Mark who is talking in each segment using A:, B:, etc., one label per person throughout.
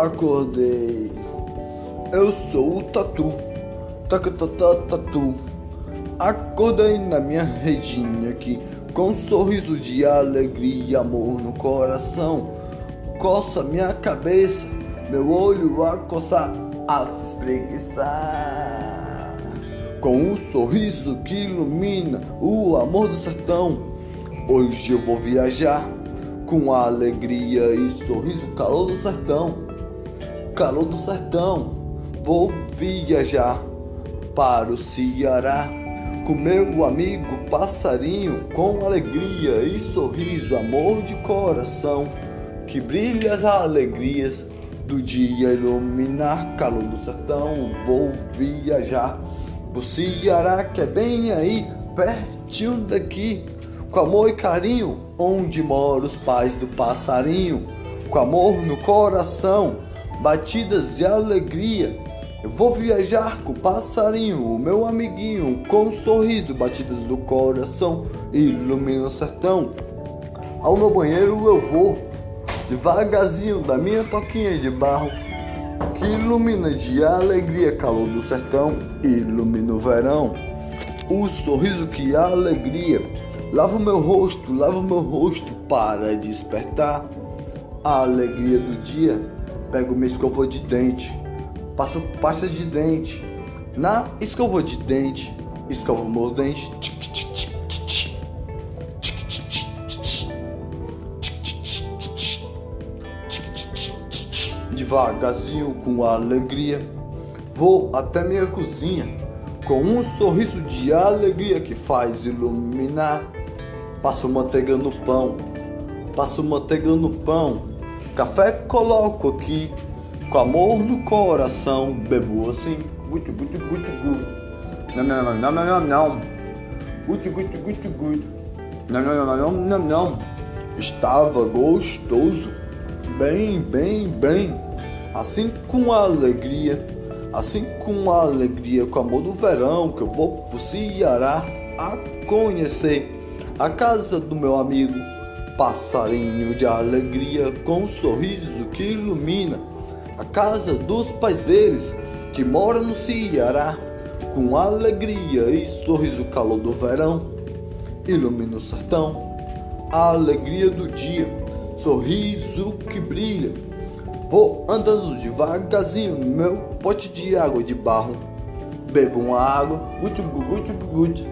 A: acordei. Eu sou o tatu, tatu. Acordei na minha redinha aqui, com um sorriso de alegria e amor no coração. Coça minha cabeça, meu olho a coçar, a se espreguiçar. Com um sorriso que ilumina o amor do sertão. Hoje eu vou viajar com alegria e sorriso, calor do sertão. Calor do sertão. Vou viajar para o Ceará com meu amigo passarinho, com alegria e sorriso, amor de coração, que brilha as alegrias do dia iluminar, calor do sertão. Vou viajar pro Ceará, que é bem aí, pertinho daqui, com amor e carinho, onde moram os pais do passarinho, com amor no coração, batidas de alegria eu vou viajar com o passarinho, o meu amiguinho, com um sorriso, batidas do coração, ilumina o sertão. Ao meu banheiro eu vou, devagarzinho da minha toquinha de barro, que ilumina de alegria, calor do sertão, ilumina o verão. O sorriso que alegria, lava o meu rosto, lava o meu rosto para despertar a alegria do dia. Pego minha escova de dente passo pasta de dente. Na escova de dente, escova meu dente. Devagarzinho, com alegria, vou até minha cozinha com um sorriso de alegria que faz iluminar. Passo manteiga no pão, passo manteiga no pão, café coloco aqui com amor no coração, bebo assim, guti, guti, guti, guti. Não, não, não, não, não, não. Guti, guti, guti, guti. Não, não, não, não, não, não. Estava gostoso, bem, bem, bem. Assim com alegria, assim com alegria, com amor do verão, que eu vou pro Ceará a conhecer a casa do meu amigo. Passarinho de alegria, com um sorriso que ilumina a casa dos pais deles, que mora no Ceará, com alegria e sorriso calor do verão, ilumina o sertão, a alegria do dia, sorriso que brilha. Vou andando devagarzinho no meu pote de água de barro, bebo uma água, guti guti guti,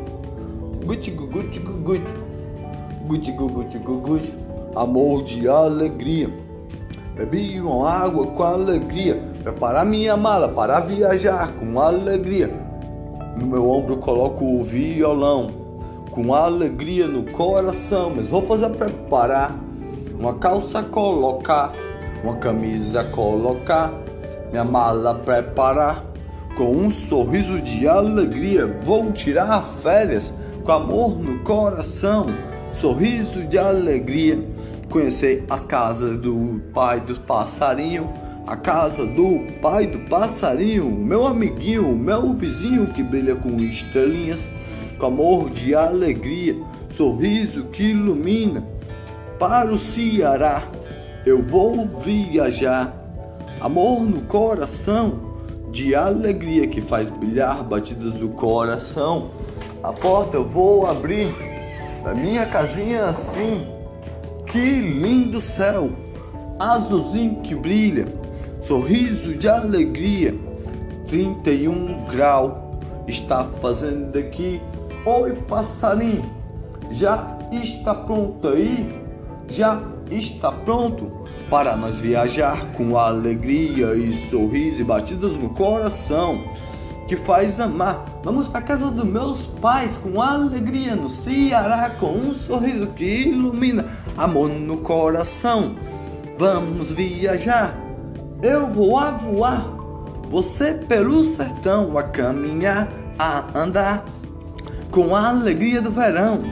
A: guti guti guti, guti guti guti, amor de alegria. Bebi uma água com alegria, preparar minha mala para viajar com alegria. No meu ombro coloco o violão, com alegria no coração, minhas roupas a preparar, uma calça colocar, uma camisa colocar, minha mala preparar. Com um sorriso de alegria, vou tirar férias com amor no coração, sorriso de alegria conhecer as casas do pai do passarinho, a casa do pai do passarinho, meu amiguinho, meu vizinho que brilha com estrelinhas, com amor de alegria, sorriso que ilumina. Para o Ceará eu vou viajar, amor no coração, de alegria que faz brilhar batidas do coração. A porta eu vou abrir da minha casinha assim. Que lindo céu, azulzinho que brilha, sorriso de alegria, 31 grau. Está fazendo aqui. Oi, passarinho, já está pronto aí? Já está pronto para nós viajar com alegria e sorriso e batidas no coração que faz amar. Vamos para casa dos meus pais com alegria no Ceará, com um sorriso que ilumina amor no coração. Vamos viajar, eu vou a voar, você pelo sertão a caminhar, a andar com a alegria do verão.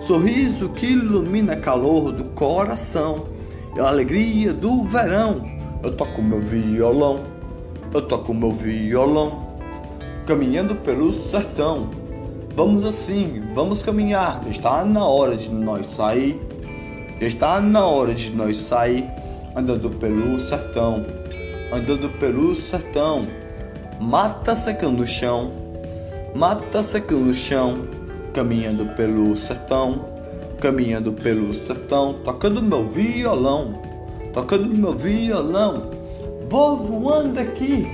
A: Sorriso que ilumina calor do coração e a alegria do verão. Eu toco meu violão, eu toco meu violão caminhando pelo sertão. Vamos assim, vamos caminhar. Está na hora de nós sair. Está na hora de nós sair andando pelo sertão. andando pelo sertão. Mata secando no chão, mata secando no chão, caminhando pelo sertão, caminhando pelo sertão, tocando meu violão, tocando meu violão. Vou voando aqui,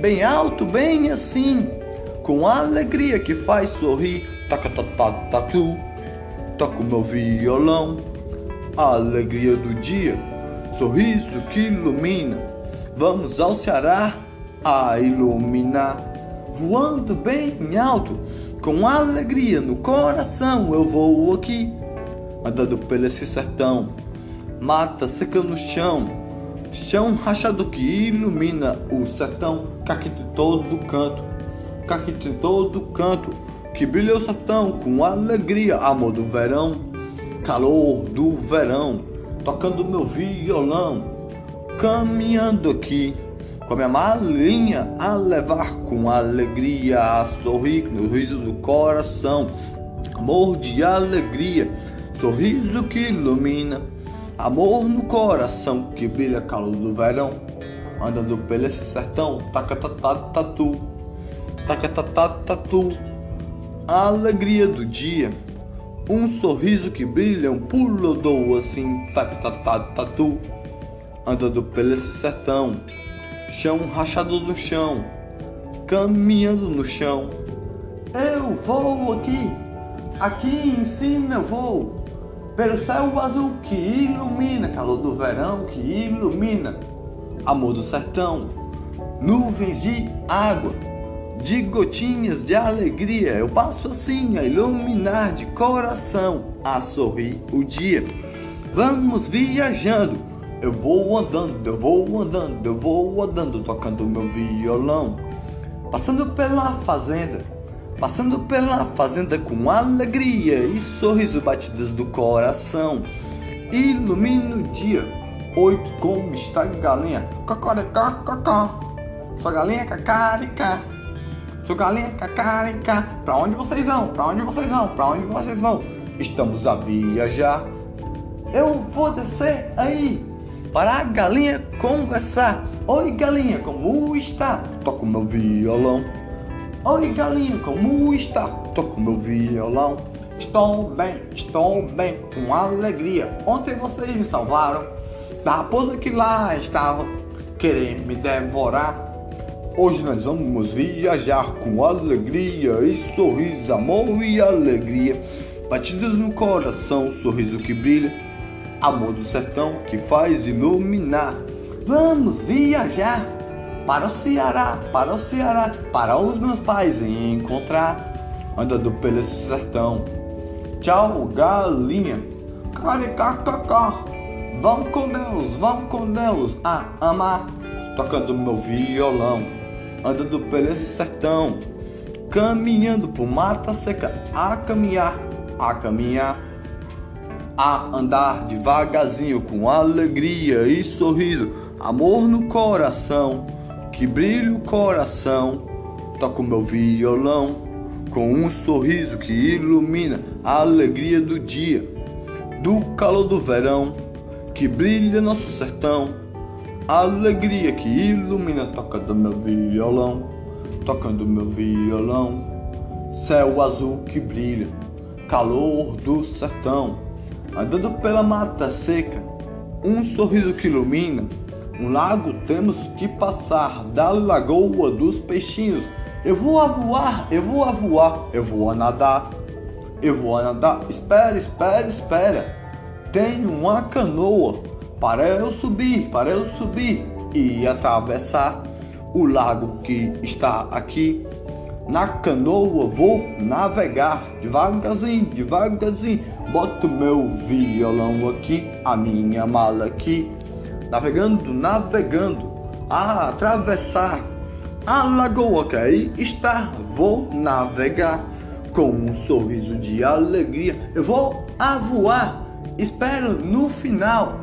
A: bem alto, bem assim, com alegria que faz sorrir. Toca, tatu, toco meu violão, a alegria do dia, sorriso que ilumina. Vamos ao Ceará a iluminar, voando bem alto, com alegria no coração. Eu vou aqui, andando pelo esse sertão, mata seca no chão, chão rachado que ilumina o sertão, caquito de todo canto, caquito de todo canto, que brilha o sertão com alegria, amor do verão, calor do verão, tocando meu violão caminhando aqui com a minha malinha a levar com alegria, a sorrir no riso do coração, amor de alegria, sorriso que ilumina, amor no coração que brilha calor do verão, andando pelo esse sertão, taca tatu, taca tatu, alegria do dia. Um sorriso que brilha, um pulo dou assim, taca tatu andando pelo esse sertão, chão rachado no chão, caminhando no chão. Eu vou aqui, aqui em cima eu vou, pelo céu azul que ilumina, calor do verão que ilumina, amor do sertão, nuvens de água, de gotinhas de alegria. Eu passo assim a iluminar de coração, a sorrir o dia. Vamos viajando eu vou andando, eu vou andando, eu vou andando, tocando meu violão. Passando pela fazenda, passando pela fazenda com alegria e sorriso batidas do coração. Ilumina o dia. Oi, como está galinha? Cacarecá, cacá. Sou galinha cacarica. Sou galinha cacarica. Pra onde vocês vão? Pra onde vocês vão? Pra onde vocês vão? Estamos a viajar. Eu vou descer aí para a galinha conversar. Oi galinha, como está? Toco meu violão. Oi galinha, como está? Toco meu violão. Estou bem, estou bem, com alegria. Ontem vocês me salvaram da raposa que lá estava querendo me devorar. Hoje nós vamos viajar com alegria e sorriso, amor e alegria. Batidas no coração, sorriso que brilha amor do sertão que faz iluminar. Vamos viajar para o Ceará, para o Ceará, para os meus pais encontrar. Andando pelo sertão. Tchau, galinha. Caricacacá. Vão com Deus, vão com Deus a amar. Tocando meu violão. Andando pelo sertão. Caminhando por mata seca a caminhar, a caminhar a andar devagarzinho com alegria e sorriso, amor no coração, que brilha o coração. Toco meu violão com um sorriso que ilumina a alegria do dia, do calor do verão, que brilha nosso sertão. Alegria que ilumina tocando meu violão, tocando meu violão. Céu azul que brilha, calor do sertão andando pela mata seca, um sorriso que ilumina, um lago temos que passar, da lagoa dos peixinhos. Eu vou a voar, eu vou a voar, eu vou a nadar, eu vou a nadar. Espera, espera, espera. Tenho uma canoa para eu subir, para eu subir e atravessar o lago que está aqui. Na canoa vou navegar devagarzinho, devagarzinho. Boto meu violão aqui, a minha mala aqui. Navegando, navegando, a atravessar a lagoa que aí está. Vou navegar com um sorriso de alegria. Eu vou a voar. Espero no final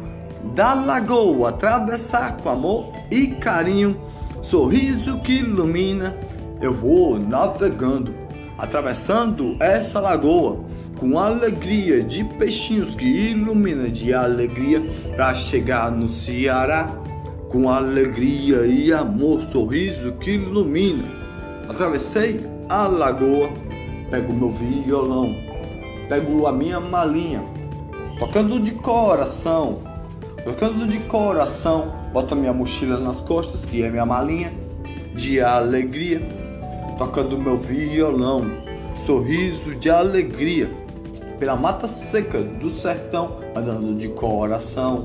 A: da lagoa atravessar com amor e carinho. Sorriso que ilumina eu vou navegando, atravessando essa lagoa com alegria de peixinhos que ilumina de alegria para chegar no Ceará. Com alegria e amor, sorriso que ilumina. Atravessei a lagoa, pego meu violão, pego a minha malinha, tocando de coração, tocando de coração, boto minha mochila nas costas, que é minha malinha, de alegria, tocando meu violão, sorriso de alegria, pela mata seca do sertão, andando de coração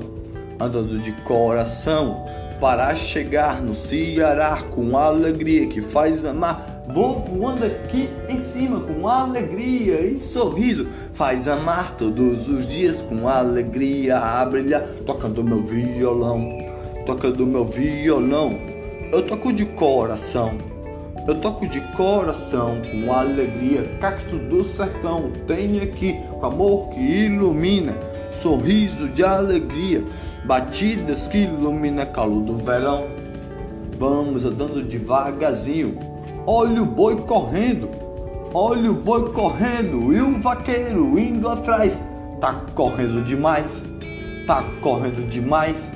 A: andando de coração para chegar no Ceará com alegria que faz amar. Vou voando aqui em cima com alegria e sorriso, faz amar todos os dias com alegria a brilhar, tocando meu violão, tocando meu violão. Eu toco de coração, eu toco de coração com alegria, cacto do sertão tem aqui com amor que ilumina sorriso de alegria, batidas que ilumina calor do verão. Vamos andando devagarzinho, olha o boi correndo, olha o boi correndo e o vaqueiro indo atrás. Tá correndo demais, tá correndo demais.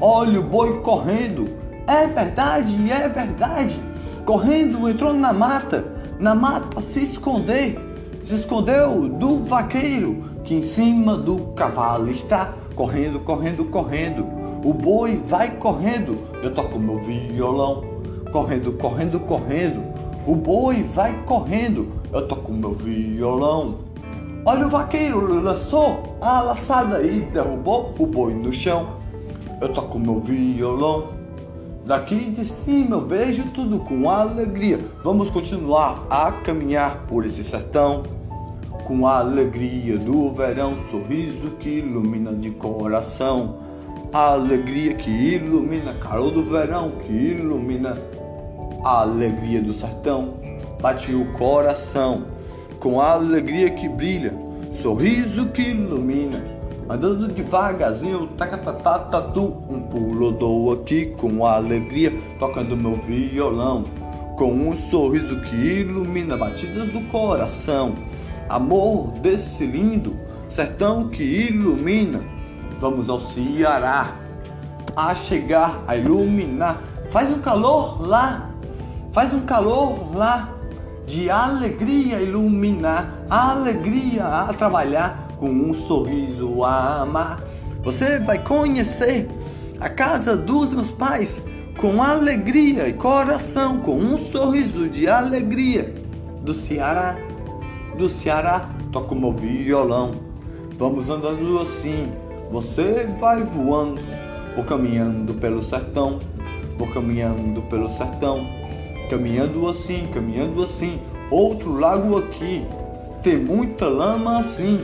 A: Olha o boi correndo, é verdade, é verdade. Correndo entrou na mata, na mata se esconder, se escondeu do vaqueiro que em cima do cavalo está correndo, correndo, correndo. O boi vai correndo, eu toco meu violão, correndo, correndo, correndo. O boi vai correndo, eu toco meu violão. Olha o vaqueiro lançou a laçada e derrubou o boi no chão. Eu toco meu violão. Daqui de cima eu vejo tudo com alegria. Vamos continuar a caminhar por esse sertão. Com a alegria do verão, sorriso que ilumina de coração, a alegria que ilumina, calor do verão que ilumina, a alegria do sertão, bate o coração, com a alegria que brilha, sorriso que ilumina, andando devagarzinho, tacatatatatu, um pulo dou aqui com alegria, tocando meu violão, com um sorriso que ilumina batidas do coração amor desse lindo sertão que ilumina. Vamos ao Ceará a chegar a iluminar. Faz um calor lá, faz um calor lá de alegria iluminar, alegria a trabalhar com um sorriso a amar. Você vai conhecer a casa dos meus pais com alegria e coração, com um sorriso de alegria do Ceará do Ceará, toco meu violão. Vamos andando assim, você vai voando. Vou caminhando pelo sertão, vou caminhando pelo sertão. Caminhando assim, caminhando assim. Outro lago aqui, tem muita lama assim.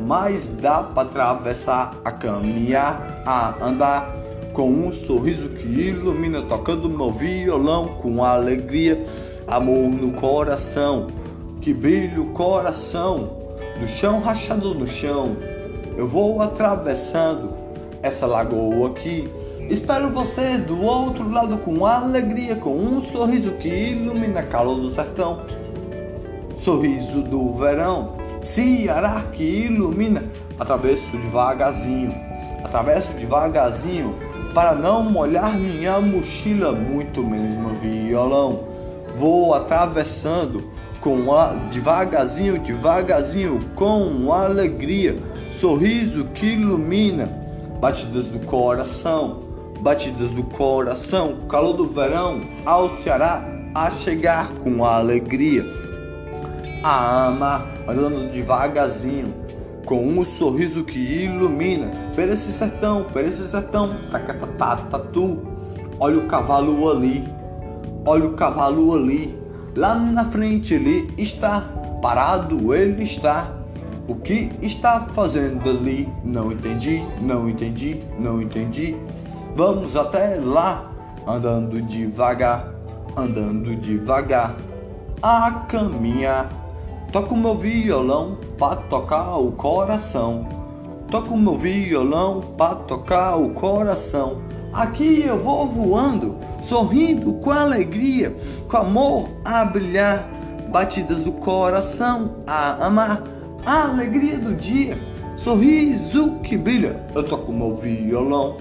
A: Mas dá para atravessar, a caminhar, a andar com um sorriso que ilumina, tocando meu violão com alegria, amor no coração que brilha o coração, no chão rachado no chão. Eu vou atravessando essa lagoa aqui. Espero você do outro lado com alegria, com um sorriso que ilumina calor do sertão. Sorriso do verão, Ceará que ilumina. Atravesso devagarzinho, atravesso devagarzinho para não molhar minha mochila, muito menos meu violão. Vou atravessando com a, devagarzinho, devagarzinho, com alegria, sorriso que ilumina, batidas do coração, batidas do coração, calor do verão ao Ceará a chegar com alegria, a amar, andando devagarzinho, com um sorriso que ilumina, per esse sertão, per esse sertão, tatu, olha o cavalo ali, olha o cavalo ali, Lá na frente ele está, parado ele está. O que está fazendo ali? Não entendi, não entendi, não entendi. Vamos até lá, andando devagar, andando devagar, a caminhar. Toco meu violão para tocar o coração. Toco meu violão para tocar o coração. Aqui eu vou voando, sorrindo com alegria, com amor a brilhar, batidas do coração a amar, a alegria do dia, sorriso que brilha. Eu toco meu violão,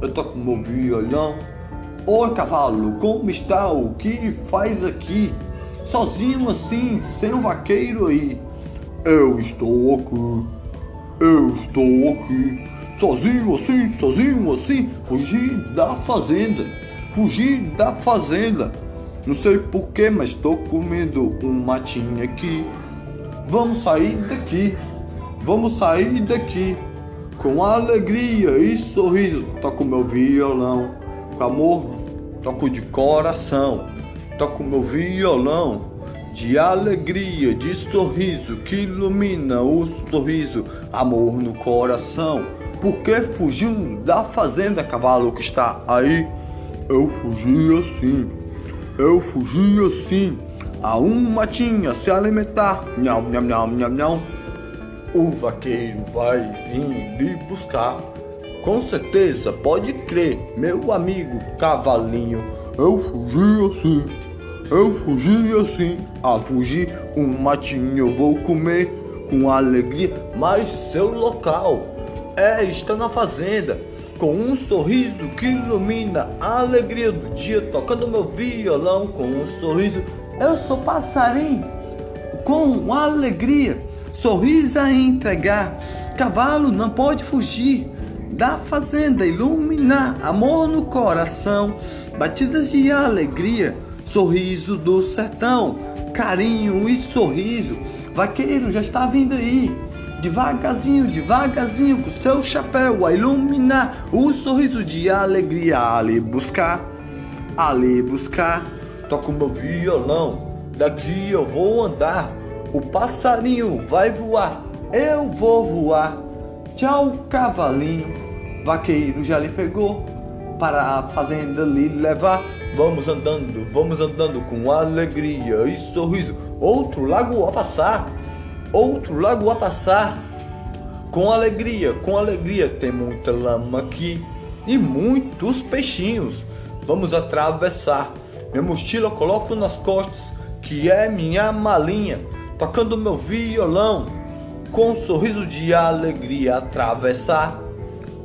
A: eu toco meu violão. Oi cavalo, como está? O que faz aqui? Sozinho assim, um vaqueiro aí. Eu estou aqui, eu estou aqui. Sozinho assim, sozinho assim, fugi da fazenda, fugi da fazenda. Não sei porquê, mas estou comendo um matinho aqui. Vamos sair daqui, vamos sair daqui. Com alegria e sorriso, toco meu violão. Com amor, toco de coração. Toco meu violão. De alegria, de sorriso, que ilumina o sorriso. Amor no coração. Porque fugiu da fazenda, cavalo que está aí? Eu fugi assim. Eu fugi assim. A uma tinha se alimentar. Nham, nham, nham, nham, nham o vaqueiro vai vir lhe buscar. Com certeza, pode crer, meu amigo cavalinho. Eu fugi assim, eu fugi assim. A fugir um matinho eu vou comer com alegria. Mas seu local é estar na fazenda. Com um sorriso que ilumina a alegria do dia, tocando meu violão com um sorriso. Eu sou passarinho com alegria sorriso a entregar. Cavalo não pode fugir da fazenda, iluminar amor no coração, batidas de alegria, sorriso do sertão, carinho e sorriso. Vaqueiro já está vindo aí, devagarzinho, devagarzinho, com seu chapéu a iluminar o sorriso de alegria. Ali buscar, ali buscar, toco meu violão, daqui eu vou andar o passarinho vai voar, eu vou voar. Tchau, cavalinho. Vaqueiro já lhe pegou para a fazenda lhe levar. Vamos andando, vamos andando com alegria e sorriso. Outro lago a passar, outro lago a passar. Com alegria, com alegria, tem muita lama aqui e muitos peixinhos. Vamos atravessar. Minha mochila coloco nas costas, que é minha malinha tocando meu violão, com um sorriso de alegria atravessar,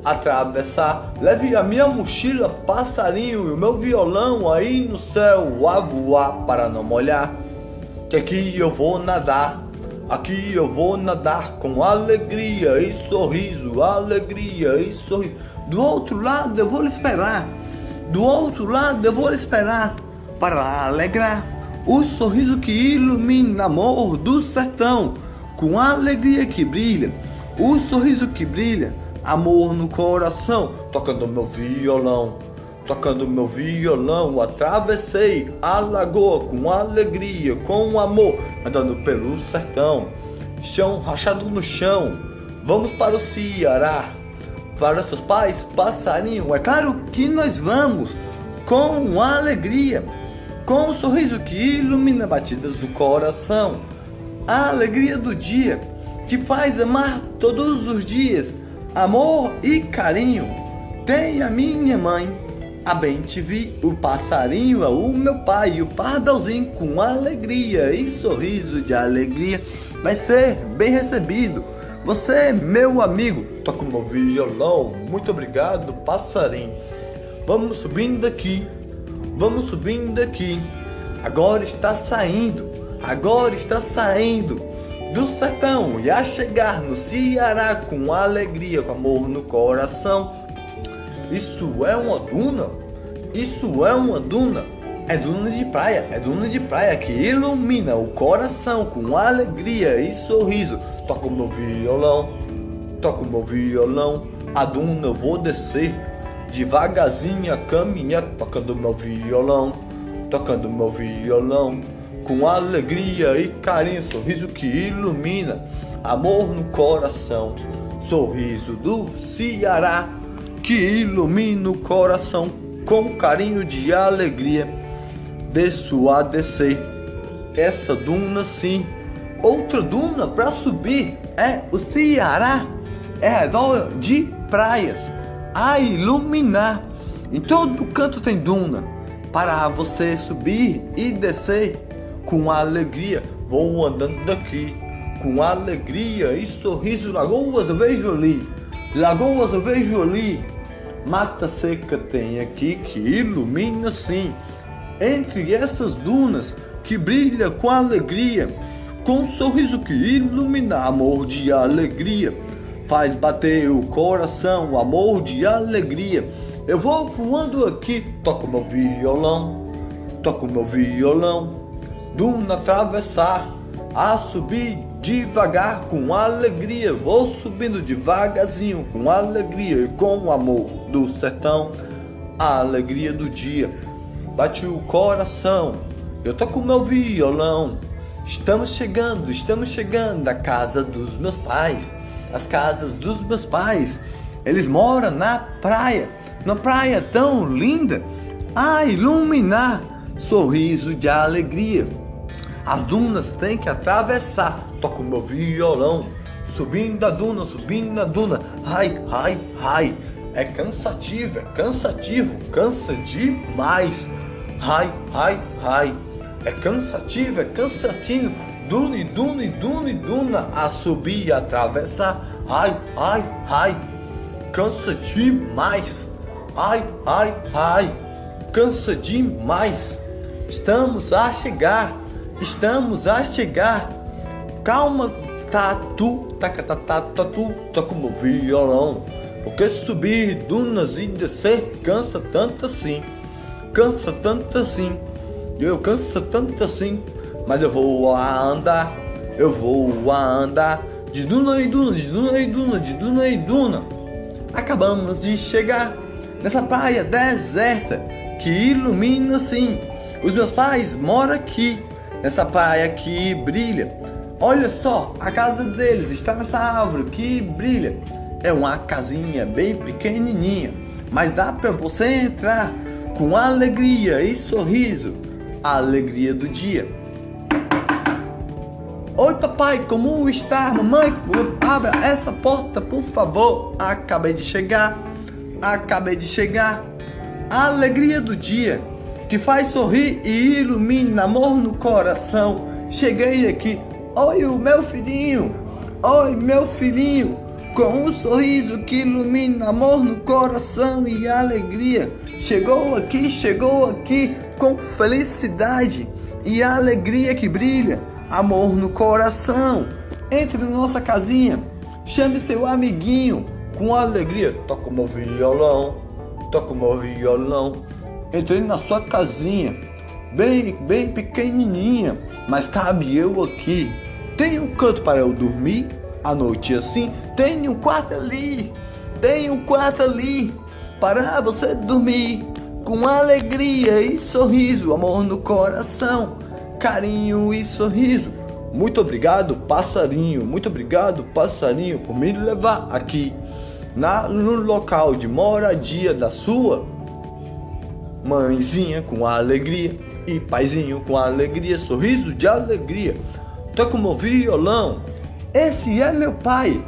A: atravessar. Leve a minha mochila, passarinho e o meu violão aí no céu a voar para não molhar. Que aqui eu vou nadar, aqui eu vou nadar com alegria e sorriso, alegria e sorriso. Do outro lado eu vou lhe esperar, do outro lado eu vou lhe esperar para alegrar o sorriso que ilumina amor do sertão, com alegria que brilha, o sorriso que brilha, amor no coração, tocando meu violão, tocando meu violão, atravessei a lagoa com alegria, com amor, andando pelo sertão, chão rachado no chão, vamos para o Ceará, para seus pais, passarinho, é claro que nós vamos, com alegria com um sorriso que ilumina batidas do coração, a alegria do dia que faz amar todos os dias, amor e carinho. Tem a minha mãe, a bem te vi, o passarinho é o meu pai, o pardalzinho com alegria e sorriso de alegria vai ser bem recebido. Você, meu amigo, toca o meu violão. Muito obrigado, passarinho. Vamos subindo daqui Vamos subindo aqui. Agora está saindo, agora está saindo do sertão e a chegar no Ceará com alegria, com amor no coração. Isso é uma duna? Isso é uma duna? É duna de praia, é duna de praia que ilumina o coração com alegria e sorriso. Toco meu violão, toco meu violão, a duna eu vou descer devagarzinho a caminhar, tocando meu violão, tocando meu violão, com alegria e carinho, sorriso que ilumina, amor no coração, sorriso do Ceará que ilumina o coração com carinho de alegria. Desço a descer essa duna sim, outra duna para subir é o Ceará, é redor de praias a iluminar. Em todo canto tem duna para você subir e descer com alegria. Vou andando daqui com alegria e sorriso. Lagoas eu vejo ali, lagoas eu vejo ali. Mata seca tem aqui que ilumina sim. Entre essas dunas que brilha com alegria, com um sorriso que ilumina amor de alegria. Faz bater o coração, amor de alegria. Eu vou voando aqui, toco meu violão, toco meu violão. Duna atravessar, a subir devagar com alegria. Vou subindo devagarzinho com alegria e com o amor do sertão, a alegria do dia. Bate o coração, eu toco meu violão. Estamos chegando, estamos chegando à casa dos meus pais. As casas dos meus pais. Eles moram na praia, na praia tão linda, a iluminar sorriso de alegria. As dunas tem que atravessar. Toco meu violão, subindo a duna, subindo a duna. Ai, ai, ai. É cansativo, é cansativo, cansa demais. Ai, ai, ai. É cansativo, é cansativo. Duna duna duna duna a subir e atravessar. Ai, ai, ai. Cansa demais. Ai, ai, ai. Cansa demais. Estamos a chegar. Estamos a chegar. Calma, tatu, taca, tatu, toca meu violão. Porque subir dunas e descer cansa tanto assim. Cansa tanto assim. Eu canso tanto assim, mas eu vou a andar, eu vou a andar de duna em duna, de duna em duna, de duna em duna. Acabamos de chegar nessa praia deserta que ilumina assim. Os meus pais moram aqui, nessa praia que brilha. Olha só, a casa deles está nessa árvore que brilha. É uma casinha bem pequenininha, mas dá para você entrar com alegria e sorriso a alegria do dia. Oi papai, como está? Mamãe, abra essa porta, por favor. Acabei de chegar. Acabei de chegar. A alegria do dia que faz sorrir e ilumina amor no coração. Cheguei aqui. Oi, o meu filhinho. Oi, meu filhinho. Com um sorriso que ilumina amor no coração e alegria. Chegou aqui, chegou aqui com felicidade e alegria que brilha, amor no coração. Entre na nossa casinha, chame seu amiguinho com alegria. Toca meu violão, toca meu violão. Entrei na sua casinha, bem, bem pequenininha, mas cabe eu aqui. Tem um canto para eu dormir à noite assim? Tem um quarto ali, tem um quarto ali para você dormir com alegria e sorriso, amor no coração, carinho e sorriso. Muito obrigado, passarinho, muito obrigado, passarinho, por me levar aqui na, no local de moradia da sua mãezinha com alegria e paizinho com alegria, sorriso de alegria. Toca meu violão, esse é meu pai,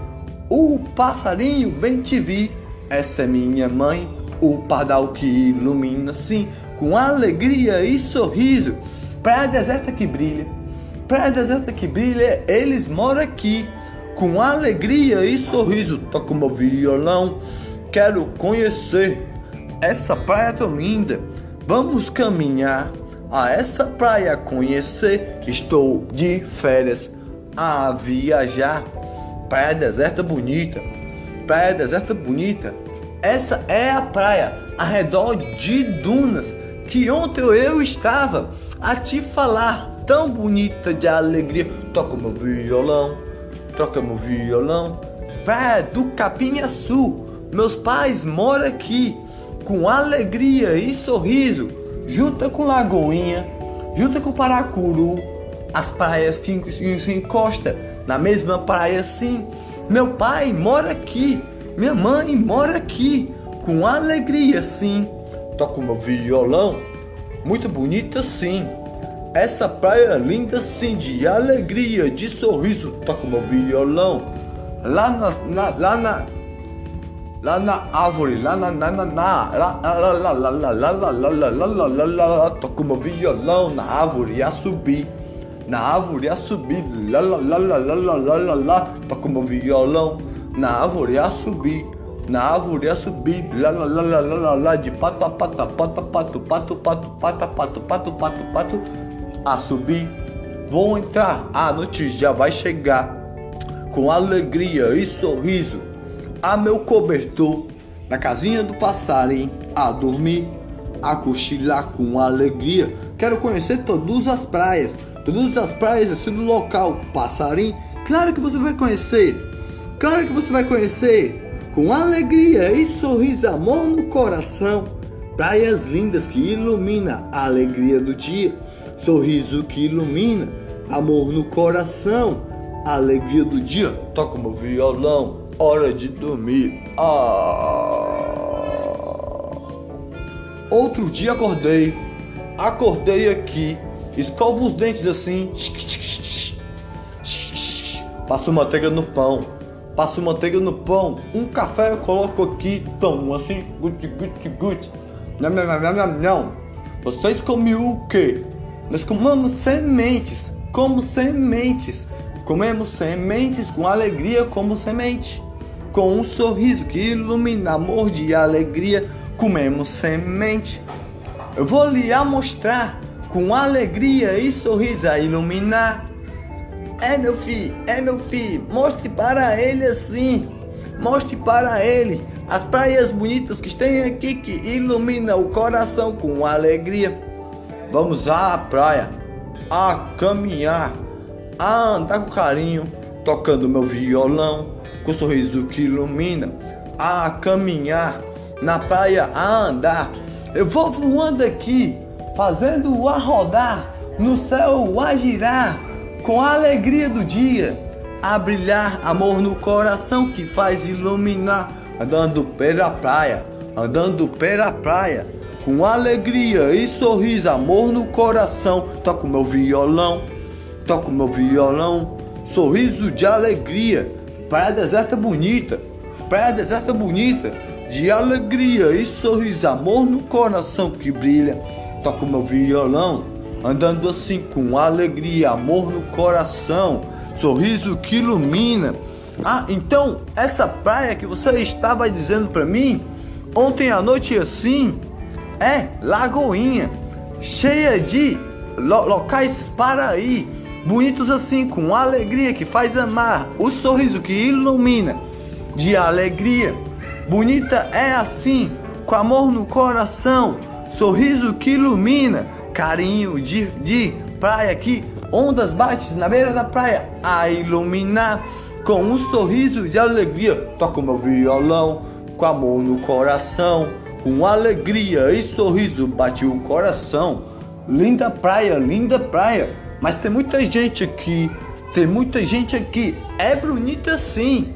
A: o passarinho vem te vir. Essa é minha mãe, o pardal que ilumina sim, com alegria e sorriso. Praia deserta que brilha, praia deserta que brilha, eles moram aqui, com alegria e sorriso. Toco meu violão, quero conhecer essa praia tão linda. Vamos caminhar a essa praia conhecer. Estou de férias a viajar. Praia deserta bonita, praia deserta bonita. Essa é a praia, ao redor de dunas, que ontem eu estava a te falar, tão bonita de alegria. Toca meu violão, toca meu violão. Praia do Capinhaçu, meus pais moram aqui, com alegria e sorriso, junto com Lagoinha, junto com Paracuru, as praias que se encosta na mesma praia sim. Meu pai mora aqui, minha mãe mora aqui, com alegria sim. Toco meu violão, muito bonita sim. Essa praia é linda sim, de alegria, de sorriso. Toco meu violão, lá na, na lá na lá na árvore, lá na na na na lá lá lá lá lá lá lá lá lá lá lá lá lá toco meu violão na árvore a subir na árvore a subir lá lá lá lá lá lá lá lá toco meu violão na árvore a subir na árvore a subir, lá lá lá lá lá lá, lá de pato a pato, pato a pato, pato pato, pato pato, pato pato, pato a subir. Vou entrar, a noite já vai chegar, com alegria e sorriso, a meu cobertor, na casinha do passarinho, a dormir, a cochilar com alegria. Quero conhecer todas as praias, todas as praias assim do local, passarinho. Claro que você vai conhecer, claro que você vai conhecer com alegria e sorriso, amor no coração. Praias lindas que ilumina a alegria do dia, sorriso que ilumina, amor no coração, alegria do dia. Toca meu violão, hora de dormir. Ah. Outro dia acordei, acordei aqui, escovo os dentes assim, passo manteiga no pão passo manteiga no pão, um café eu coloco aqui, tão assim, guti, guti, guti. Não, não, não, não, não. Vocês comem o quê? Nós comemos sementes, como sementes. Comemos sementes com alegria como semente. Com um sorriso que ilumina amor de alegria, comemos semente. Eu vou lhe mostrar com alegria e sorriso a iluminar é meu filho, é meu filho, mostre para ele assim. Mostre para ele as praias bonitas que tem aqui que ilumina o coração com alegria. Vamos à praia, a caminhar, a andar com carinho, tocando meu violão, com um sorriso que ilumina, a caminhar na praia, a andar. Eu vou voando aqui, fazendo a rodar, no céu a girar com a alegria do dia, a brilhar amor no coração que faz iluminar, andando pela praia, andando pela praia, com alegria e sorriso, amor no coração, toco meu violão, toco meu violão, sorriso de alegria, praia deserta bonita, praia deserta bonita, de alegria e sorriso, amor no coração que brilha, toco meu violão andando assim com alegria, amor no coração, sorriso que ilumina. Ah, então essa praia que você estava dizendo para mim ontem à noite assim é Lagoinha, cheia de lo locais para ir, bonitos assim, com alegria que faz amar, o sorriso que ilumina de alegria. Bonita é assim, com amor no coração, sorriso que ilumina carinho de, de praia aqui, ondas batem na beira da praia, a iluminar com um sorriso de alegria. Toco meu violão com amor no coração, com alegria e sorriso bate o coração. Linda praia, linda praia, mas tem muita gente aqui, tem muita gente aqui. É bonita sim,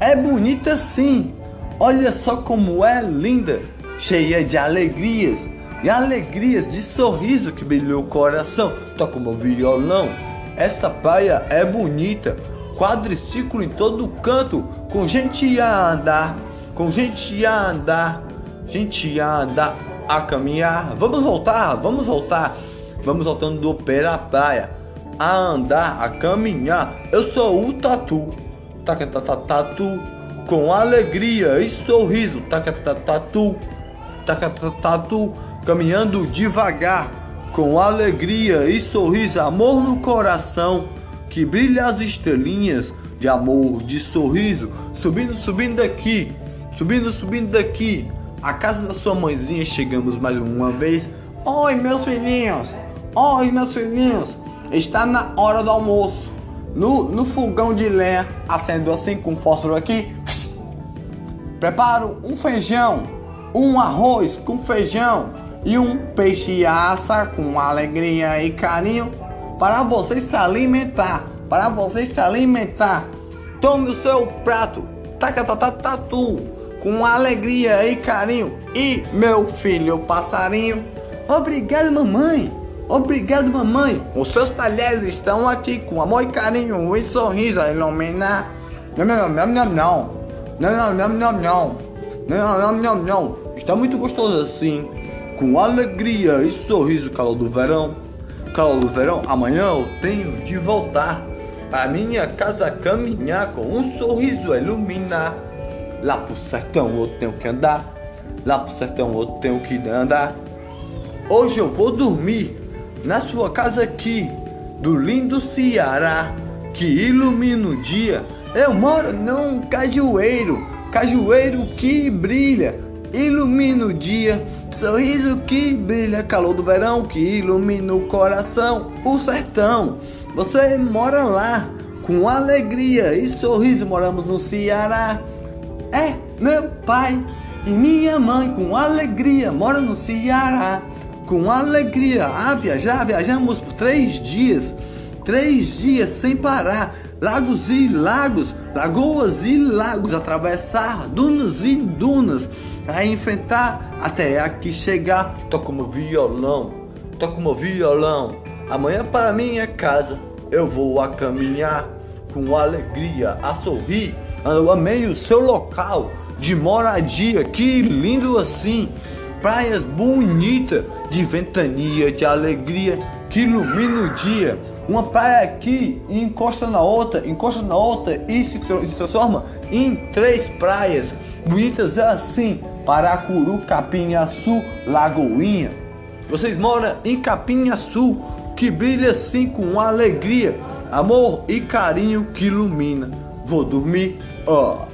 A: é bonita sim. Olha só como é linda, cheia de alegrias e alegrias de sorriso que brilhou o coração. Toca meu violão. Essa praia é bonita, quadriciclo em todo canto, com gente a andar, com gente a andar, gente a andar, a caminhar. Vamos voltar, vamos voltar, vamos voltando do pé da praia, a andar, a caminhar. Eu sou o tatu, taca tatu, com alegria e sorriso, taca tatu, taca tatu caminhando devagar, com alegria e sorriso, amor no coração, que brilha as estrelinhas de amor, de sorriso, subindo, subindo daqui, subindo, subindo daqui. A casa da sua mãezinha. Chegamos mais uma vez. Oi, meus filhinhos! Oi, meus filhinhos! Está na hora do almoço. No, no fogão de lenha, acendo assim com fósforo aqui. Preparo um feijão, um arroz com feijão, e um peixe assa com alegria e carinho para vocês se alimentar, para vocês se alimentar. Tome o seu prato, taca tatu, com alegria e carinho. E meu filho passarinho, obrigado mamãe, Obrigado, mamãe. Os seus talheres estão aqui com amor e carinho e sorriso a iluminar. Não, não, não, não, não. Não, não, não, não, não. Não, não, não, não. Está muito gostoso assim. Com alegria e sorriso, calor do verão. Calor do verão, amanhã eu tenho de voltar. Para minha casa caminhar com um sorriso a iluminar. Lá pro sertão eu tenho que andar. Lá pro sertão eu tenho que andar. Hoje eu vou dormir na sua casa aqui, do lindo Ceará, que ilumina o dia. Eu moro num cajueiro, cajueiro que brilha, ilumina o dia. Sorriso que brilha, calor do verão que ilumina o coração, o sertão. Você mora lá com alegria e sorriso, moramos no Ceará. É, meu pai e minha mãe com alegria moram no Ceará com alegria a viajar. Viajamos por três dias, três dias sem parar. Lagos e lagos, lagoas e lagos, atravessar dunas e dunas, a enfrentar até aqui chegar. Toco meu violão, toco meu violão. Amanhã para minha casa eu vou a caminhar com alegria, a sorrir. Eu amei o seu local de moradia, que lindo assim praias bonitas, de ventania, de alegria, que ilumina o dia. Uma praia aqui encosta na outra, encosta na outra e se, se transforma em três praias bonitas assim. Paracuru, Capinhaçu, Lagoinha. Vocês moram em Capinhaçu, que brilha assim com alegria, amor e carinho que ilumina. Vou dormir, ó. Oh.